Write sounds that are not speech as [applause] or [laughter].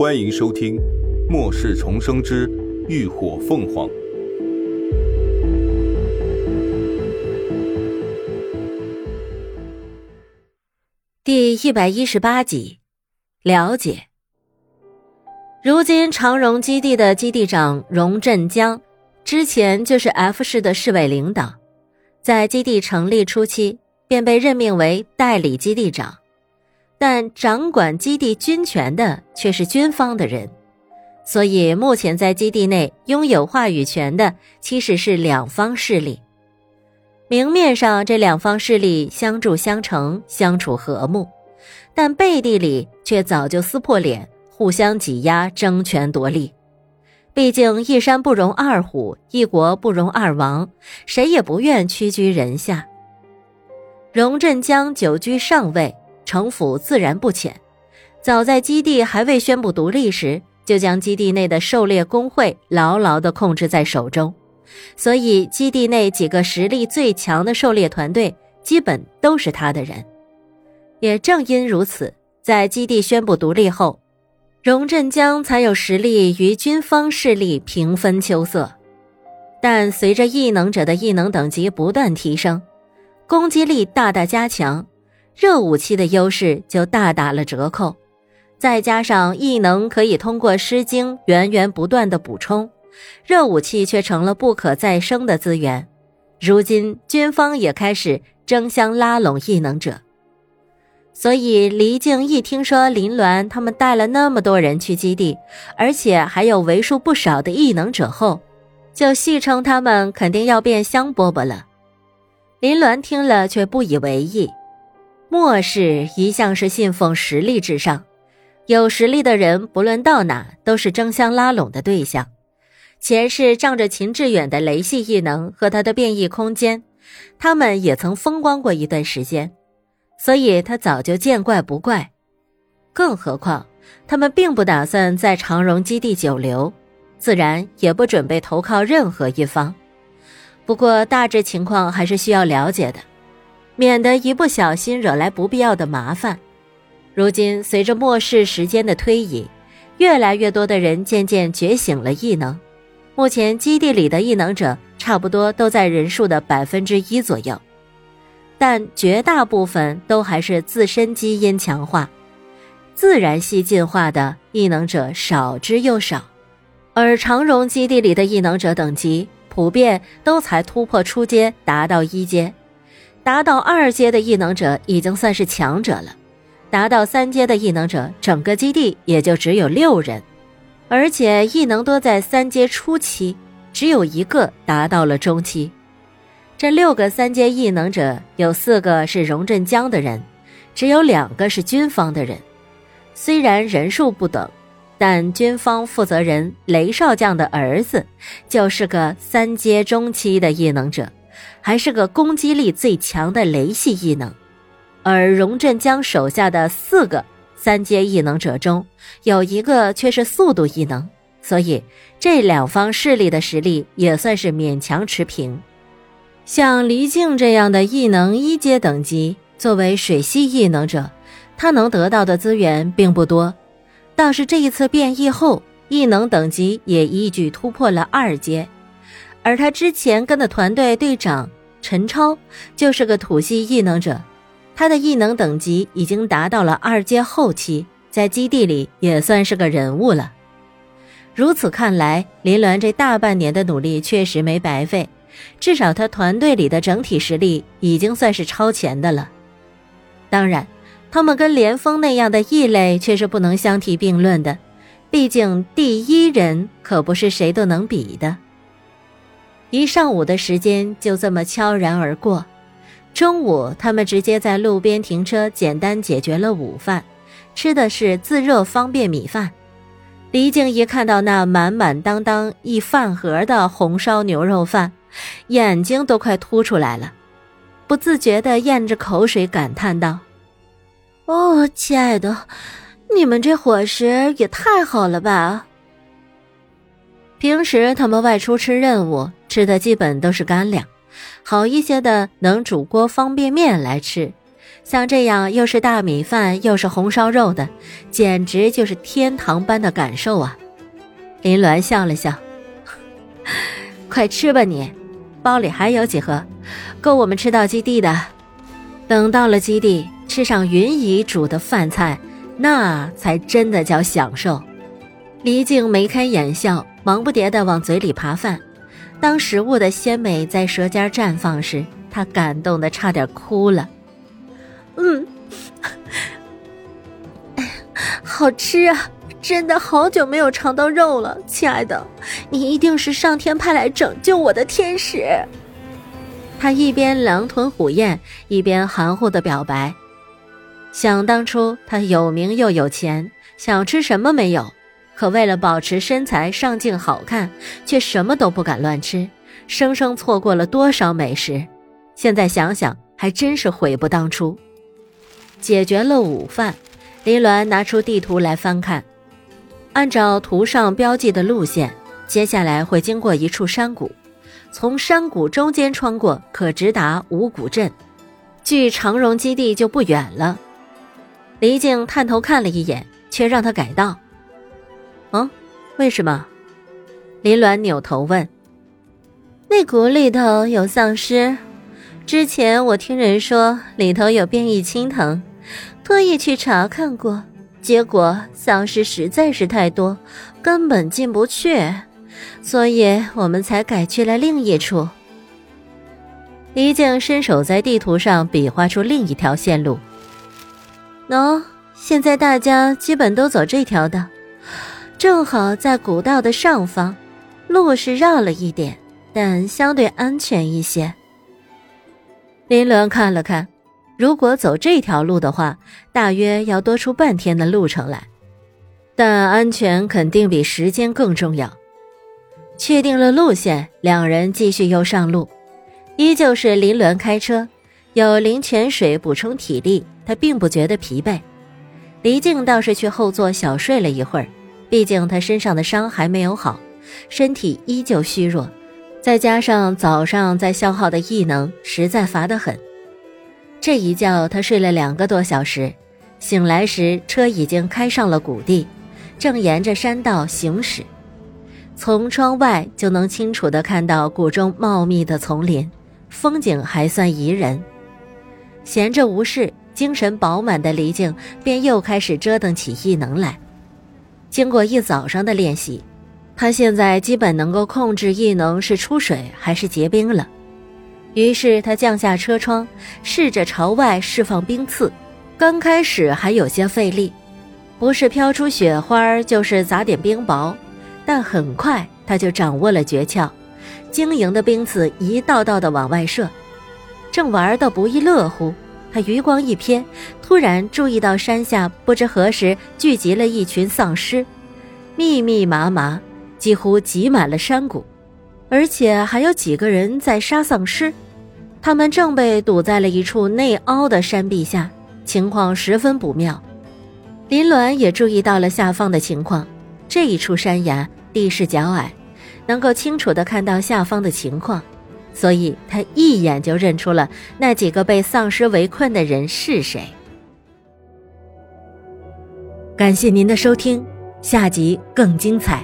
欢迎收听《末世重生之浴火凤凰》第一百一十八集。了解。如今长荣基地的基地长荣振江，之前就是 F 市的市委领导，在基地成立初期便被任命为代理基地长。但掌管基地军权的却是军方的人，所以目前在基地内拥有话语权的其实是两方势力。明面上这两方势力相助相成，相处和睦，但背地里却早就撕破脸，互相挤压，争权夺利。毕竟一山不容二虎，一国不容二王，谁也不愿屈居人下。荣振江久居上位。城府自然不浅，早在基地还未宣布独立时，就将基地内的狩猎工会牢牢地控制在手中，所以基地内几个实力最强的狩猎团队基本都是他的人。也正因如此，在基地宣布独立后，荣振江才有实力与军方势力平分秋色。但随着异能者的异能等级不断提升，攻击力大大加强。热武器的优势就大打了折扣，再加上异能可以通过诗经源源不断的补充，热武器却成了不可再生的资源。如今军方也开始争相拉拢异能者，所以黎静一听说林鸾他们带了那么多人去基地，而且还有为数不少的异能者后，就戏称他们肯定要变香饽饽了。林鸾听了却不以为意。末世一向是信奉实力至上，有实力的人不论到哪都是争相拉拢的对象。前世仗着秦志远的雷系异能和他的变异空间，他们也曾风光过一段时间，所以他早就见怪不怪。更何况他们并不打算在长荣基地久留，自然也不准备投靠任何一方。不过大致情况还是需要了解的。免得一不小心惹来不必要的麻烦。如今随着末世时间的推移，越来越多的人渐渐觉醒了异能。目前基地里的异能者差不多都在人数的百分之一左右，但绝大部分都还是自身基因强化，自然系进化的异能者少之又少。而长荣基地里的异能者等级普遍都才突破初阶，达到一阶。达到二阶的异能者已经算是强者了，达到三阶的异能者，整个基地也就只有六人，而且异能多在三阶初期，只有一个达到了中期。这六个三阶异能者有四个是荣振江的人，只有两个是军方的人。虽然人数不等，但军方负责人雷少将的儿子就是个三阶中期的异能者。还是个攻击力最强的雷系异能，而荣振江手下的四个三阶异能者中，有一个却是速度异能，所以这两方势力的实力也算是勉强持平。像黎静这样的异能一阶等级，作为水系异能者，他能得到的资源并不多，倒是这一次变异后，异能等级也一举突破了二阶。而他之前跟的团队队长陈超就是个土系异能者，他的异能等级已经达到了二阶后期，在基地里也算是个人物了。如此看来，林鸾这大半年的努力确实没白费，至少他团队里的整体实力已经算是超前的了。当然，他们跟连峰那样的异类却是不能相提并论的，毕竟第一人可不是谁都能比的。一上午的时间就这么悄然而过，中午他们直接在路边停车，简单解决了午饭，吃的是自热方便米饭。黎静一看到那满满当当一饭盒的红烧牛肉饭，眼睛都快凸出来了，不自觉地咽着口水感叹道：“哦，亲爱的，你们这伙食也太好了吧！”平时他们外出吃任务。吃的基本都是干粮，好一些的能煮锅方便面来吃，像这样又是大米饭又是红烧肉的，简直就是天堂般的感受啊！林鸾笑了笑：“ [laughs] 快吃吧你，包里还有几盒，够我们吃到基地的。等到了基地，吃上云姨煮的饭菜，那才真的叫享受。”黎静眉开眼笑，忙不迭地往嘴里扒饭。当食物的鲜美在舌尖绽放时，他感动的差点哭了。嗯，[laughs] 好吃啊！真的好久没有尝到肉了，亲爱的，你一定是上天派来拯救我的天使。他一边狼吞虎咽，一边含糊的表白。想当初，他有名又有钱，想吃什么没有，可为了保持身材上镜好看，却什么都不敢乱吃，生生错过了多少美食。现在想想，还真是悔不当初。解决了午饭，林鸾拿出地图来翻看，按照图上标记的路线，接下来会经过一处山谷，从山谷中间穿过，可直达五谷镇，距长荣基地就不远了。黎静探头看了一眼，却让他改道。嗯，为什么？林鸾扭头问。那谷里头有丧尸，之前我听人说里头有变异青藤。特意去查看过，结果丧尸实在是太多，根本进不去，所以我们才改去了另一处。李靖伸手在地图上比划出另一条线路。喏，现在大家基本都走这条的，正好在古道的上方，路是绕了一点，但相对安全一些。林伦看了看。如果走这条路的话，大约要多出半天的路程来，但安全肯定比时间更重要。确定了路线，两人继续又上路，依旧是林鸾开车，有灵泉水补充体力，他并不觉得疲惫。黎静倒是去后座小睡了一会儿，毕竟他身上的伤还没有好，身体依旧虚弱，再加上早上在消耗的异能，实在乏得很。这一觉，他睡了两个多小时，醒来时车已经开上了谷地，正沿着山道行驶。从窗外就能清楚地看到谷中茂密的丛林，风景还算宜人。闲着无事，精神饱满的黎静便又开始折腾起异能来。经过一早上的练习，他现在基本能够控制异能是出水还是结冰了。于是他降下车窗，试着朝外释放冰刺。刚开始还有些费力，不是飘出雪花，就是砸点冰雹。但很快他就掌握了诀窍，晶莹的冰刺一道道的往外射。正玩得不亦乐乎，他余光一瞥，突然注意到山下不知何时聚集了一群丧尸，密密麻麻，几乎挤满了山谷。而且还有几个人在杀丧尸，他们正被堵在了一处内凹的山壁下，情况十分不妙。林鸾也注意到了下方的情况，这一处山崖地势较矮，能够清楚地看到下方的情况，所以他一眼就认出了那几个被丧尸围困的人是谁。感谢您的收听，下集更精彩。